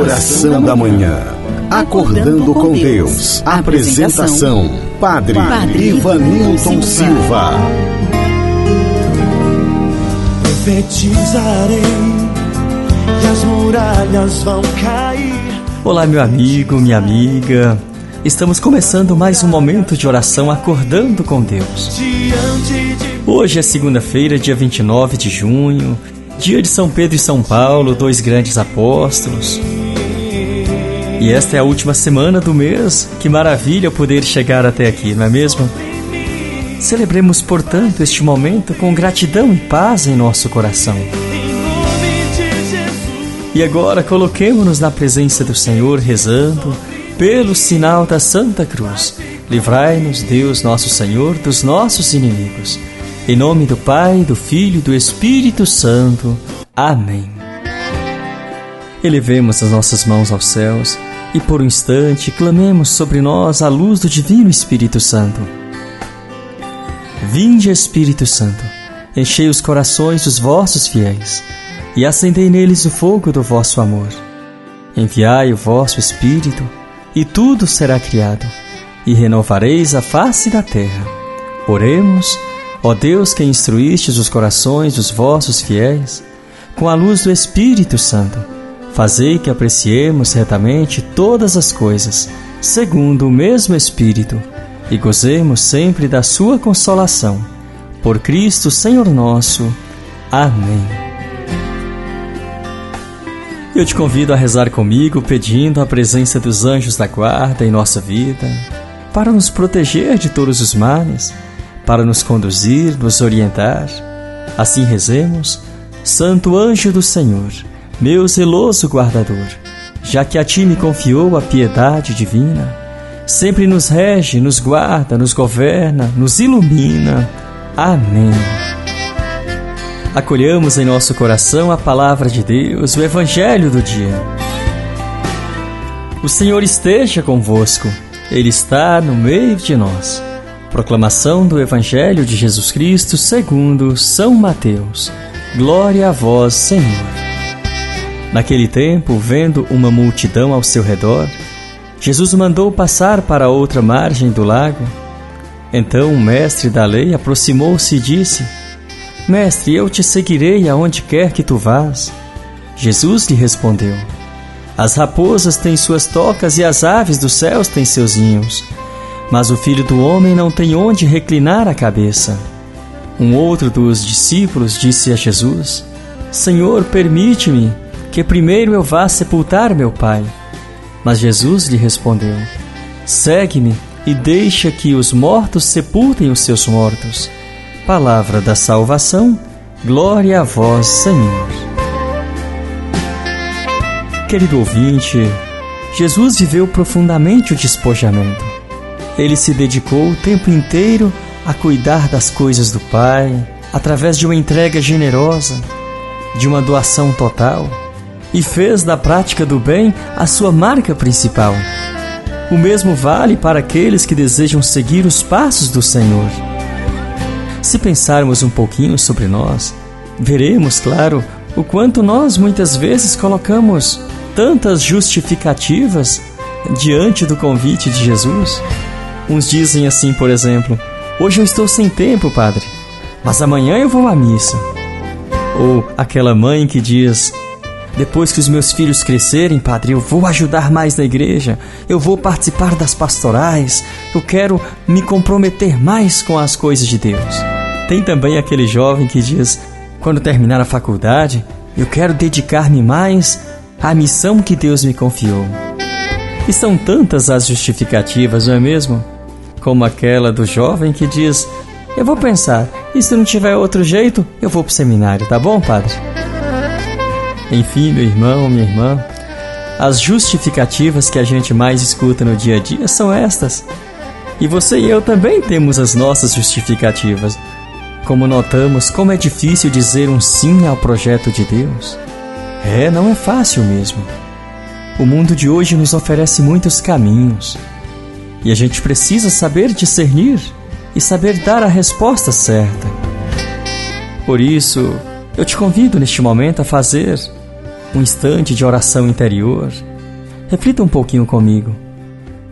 Oração da Manhã. Acordando com Deus. Apresentação: Padre, Padre Ivanilton Silva. Profetizarei e as muralhas vão cair. Olá, meu amigo, minha amiga. Estamos começando mais um momento de oração acordando com Deus. Hoje é segunda-feira, dia 29 de junho, dia de São Pedro e São Paulo, dois grandes apóstolos. E esta é a última semana do mês. Que maravilha poder chegar até aqui, não é mesmo? Celebremos, portanto, este momento com gratidão e paz em nosso coração. E agora coloquemo-nos na presença do Senhor rezando pelo sinal da Santa Cruz. Livrai-nos, Deus nosso Senhor, dos nossos inimigos. Em nome do Pai, do Filho e do Espírito Santo. Amém. Elevemos as nossas mãos aos céus e por um instante clamemos sobre nós a luz do Divino Espírito Santo. Vinde, Espírito Santo, enchei os corações dos vossos fiéis e acendei neles o fogo do vosso amor. Enviai o vosso Espírito e tudo será criado e renovareis a face da terra. Oremos Ó Deus que instruístes os corações dos vossos fiéis, com a luz do Espírito Santo, fazei que apreciemos retamente todas as coisas, segundo o mesmo Espírito, e gozemos sempre da sua consolação. Por Cristo Senhor nosso. Amém. Eu te convido a rezar comigo, pedindo a presença dos anjos da guarda em nossa vida, para nos proteger de todos os males para nos conduzir, nos orientar. Assim rezemos, Santo anjo do Senhor, meu zeloso guardador, já que a ti me confiou a piedade divina, sempre nos rege, nos guarda, nos governa, nos ilumina. Amém. Acolhamos em nosso coração a palavra de Deus, o Evangelho do dia. O Senhor esteja convosco, Ele está no meio de nós. Proclamação do Evangelho de Jesus Cristo segundo São Mateus. Glória a vós, Senhor. Naquele tempo, vendo uma multidão ao seu redor, Jesus mandou passar para outra margem do lago. Então o mestre da lei aproximou-se e disse: Mestre, eu te seguirei aonde quer que tu vás. Jesus lhe respondeu: As raposas têm suas tocas e as aves dos céus têm seus ninhos mas o filho do homem não tem onde reclinar a cabeça. Um outro dos discípulos disse a Jesus: Senhor, permite-me que primeiro eu vá sepultar meu pai. Mas Jesus lhe respondeu: Segue-me e deixa que os mortos sepultem os seus mortos. Palavra da salvação, glória a vós, Senhor. Querido ouvinte, Jesus viveu profundamente o despojamento. Ele se dedicou o tempo inteiro a cuidar das coisas do Pai, através de uma entrega generosa, de uma doação total, e fez da prática do bem a sua marca principal. O mesmo vale para aqueles que desejam seguir os passos do Senhor. Se pensarmos um pouquinho sobre nós, veremos, claro, o quanto nós muitas vezes colocamos tantas justificativas diante do convite de Jesus. Uns dizem assim, por exemplo: Hoje eu estou sem tempo, padre, mas amanhã eu vou à missa. Ou aquela mãe que diz: Depois que os meus filhos crescerem, padre, eu vou ajudar mais na igreja, eu vou participar das pastorais, eu quero me comprometer mais com as coisas de Deus. Tem também aquele jovem que diz: Quando terminar a faculdade, eu quero dedicar-me mais à missão que Deus me confiou. E são tantas as justificativas, não é mesmo? como aquela do jovem que diz: Eu vou pensar, e se não tiver outro jeito, eu vou para o seminário, tá bom, padre? Enfim, meu irmão, minha irmã, as justificativas que a gente mais escuta no dia a dia são estas. E você e eu também temos as nossas justificativas. Como notamos, como é difícil dizer um sim ao projeto de Deus. É, não é fácil mesmo. O mundo de hoje nos oferece muitos caminhos, e a gente precisa saber discernir e saber dar a resposta certa. Por isso, eu te convido neste momento a fazer um instante de oração interior, Reflita um pouquinho comigo.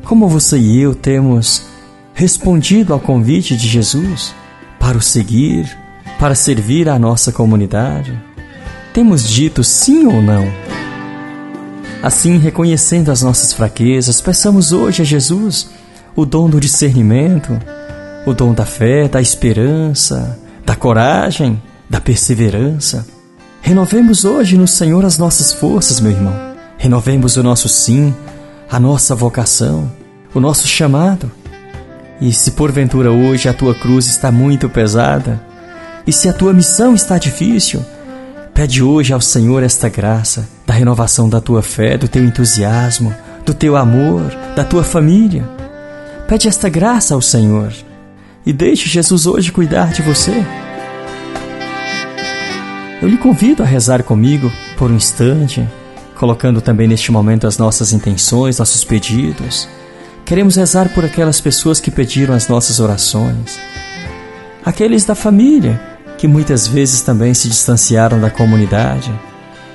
Como você e eu temos respondido ao convite de Jesus para o seguir, para servir a nossa comunidade? Temos dito sim ou não? Assim, reconhecendo as nossas fraquezas, peçamos hoje a Jesus o dom do discernimento, o dom da fé, da esperança, da coragem, da perseverança. Renovemos hoje no Senhor as nossas forças, meu irmão. Renovemos o nosso sim, a nossa vocação, o nosso chamado. E se porventura hoje a tua cruz está muito pesada, e se a tua missão está difícil, pede hoje ao Senhor esta graça da renovação da tua fé, do teu entusiasmo, do teu amor, da tua família. Pede esta graça ao Senhor e deixe Jesus hoje cuidar de você. Eu lhe convido a rezar comigo por um instante, colocando também neste momento as nossas intenções, nossos pedidos. Queremos rezar por aquelas pessoas que pediram as nossas orações, aqueles da família que muitas vezes também se distanciaram da comunidade.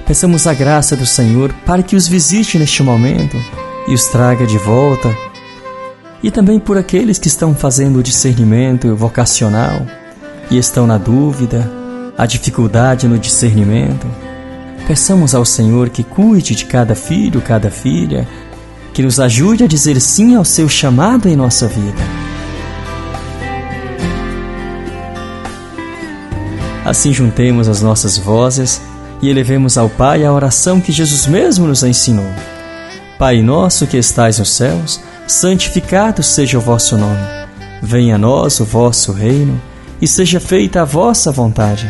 Peçamos a graça do Senhor para que os visite neste momento e os traga de volta. E também por aqueles que estão fazendo o discernimento vocacional e estão na dúvida, a dificuldade no discernimento. Peçamos ao Senhor que cuide de cada filho, cada filha, que nos ajude a dizer sim ao seu chamado em nossa vida. Assim juntemos as nossas vozes e elevemos ao Pai a oração que Jesus mesmo nos ensinou. Pai nosso que estais nos céus, santificado seja o vosso nome. Venha a nós o vosso reino e seja feita a vossa vontade,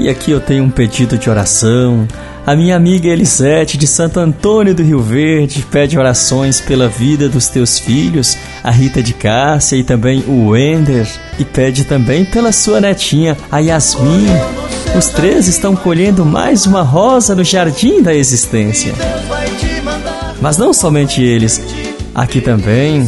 E aqui eu tenho um pedido de oração a minha amiga Elisete de Santo Antônio do Rio Verde pede orações pela vida dos teus filhos, a Rita de Cássia e também o Wender, e pede também pela sua netinha, a Yasmin. Os três estão colhendo mais uma rosa no jardim da existência. Mas não somente eles, aqui também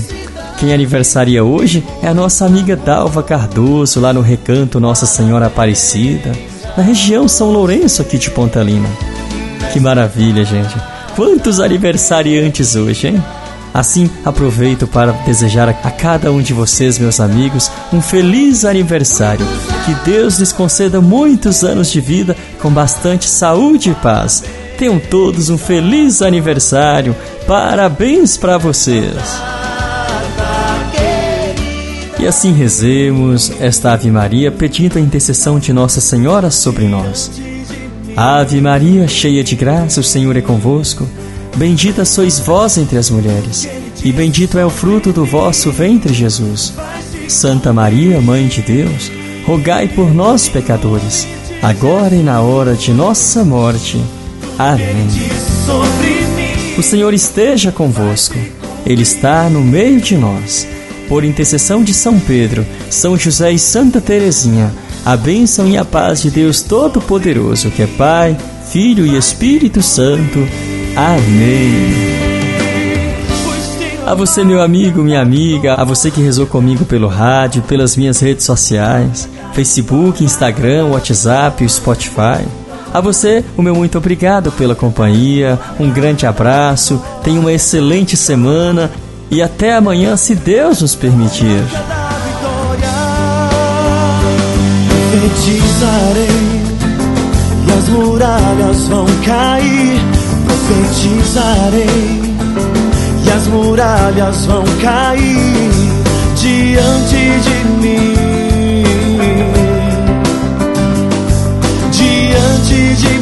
quem aniversaria hoje é a nossa amiga Dalva Cardoso, lá no Recanto Nossa Senhora Aparecida, na região São Lourenço, aqui de Pontalina. Que maravilha, gente. Quantos aniversariantes hoje, hein? Assim, aproveito para desejar a cada um de vocês, meus amigos, um feliz aniversário. Que Deus lhes conceda muitos anos de vida com bastante saúde e paz. Tenham todos um feliz aniversário. Parabéns para vocês. E assim rezemos esta Ave Maria pedindo a intercessão de Nossa Senhora sobre nós. Ave Maria, cheia de graça, o Senhor é convosco. Bendita sois vós entre as mulheres, e bendito é o fruto do vosso ventre, Jesus. Santa Maria, Mãe de Deus, rogai por nós, pecadores, agora e na hora de nossa morte. Amém. O Senhor esteja convosco, Ele está no meio de nós. Por intercessão de São Pedro, São José e Santa Teresinha, a bênção e a paz de Deus Todo-Poderoso, que é Pai, Filho e Espírito Santo. Amém. A você, meu amigo, minha amiga, a você que rezou comigo pelo rádio, pelas minhas redes sociais, Facebook, Instagram, WhatsApp, Spotify. A você, o meu muito obrigado pela companhia, um grande abraço, tenha uma excelente semana e até amanhã, se Deus nos permitir. profetizarei e as muralhas vão cair. Profetizarei e as muralhas vão cair diante de mim. Diante de mim.